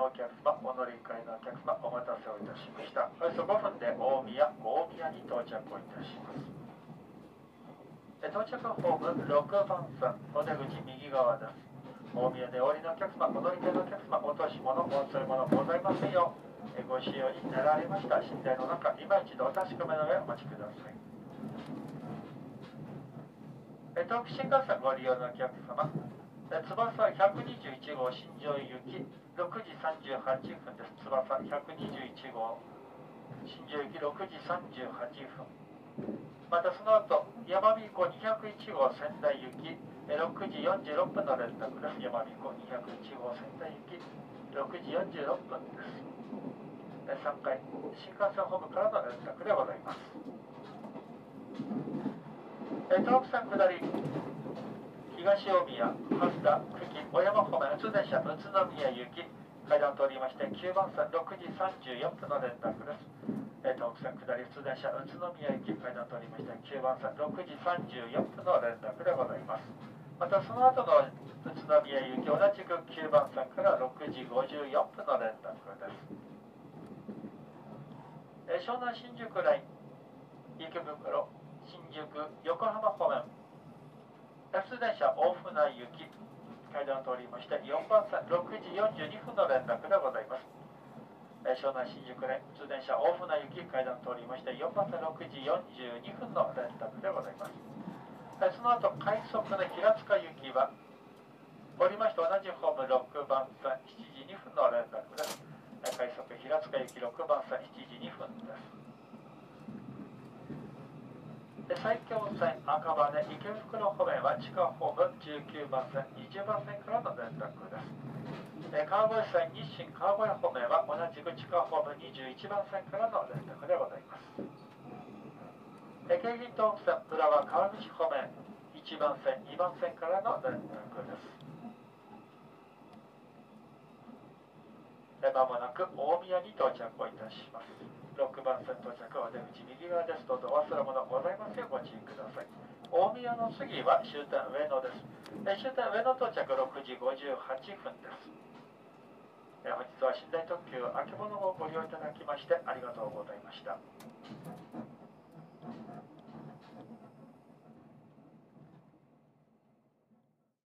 お客様、お乗り換えのお客様、お待たせをいたしました。およそ5分で大宮、大宮に到着をいたします。到着ホーム6番さん、お出口右側です。大宮でお降りのお客様、お乗り換えのお客様、落とし物、お忘れ物ございませんよう、ご使用になられました寝台の中、今一度お確かめの上お待ちください。東北新幹線ご利用のお客様、翼121号新庄行き6時38分です。翼121号。新庄行き6時38分。またその後山美湖201号仙台行き。6時46分の連絡です。山美湖201号仙台行き。6時46分です。3回。新幹線本部からの連絡でございます。東北線下り。東大宮、蓮田、久喜、小山方面、宇都電車、宇都宮行き、階段通りまして、9番線6時34分の連絡です。えー、東北線下り宇都電車、宇都宮行き、階段通りまして、9番線6時34分の連絡でございます。またその後の宇都宮行き、同じく9番線から6時54分の連絡です。えー、湘南新宿ライン、池袋、新宿、横浜方面、F 電車大船行き階段を通りまして4番線6時42分の連絡でございます。湘南新宿連通電車大船行き階段を通りまして4番線6時42分の連絡でございます。その後快速の平塚行きは降りまして同じホーム6番線7時2分の連絡です。快速平塚行き6番線7時2分です。埼京線赤羽池袋方地下ホーム19番線20番線からの連絡です。えー川越線日清川越方面は同じく地下ホーム21番線からの連絡でございます。え京浜東北線浦和川口方面1番線2番線からの連絡です。まもなく大宮に到着をいたします。6番線到着は出口右側です。どうぞお忘れ物ございますようご注意ください。大宮の次は終点上野です。終点上野到着6時58分です。本日は寝台特急あけぼのをご利用いただきましてありがとうございました。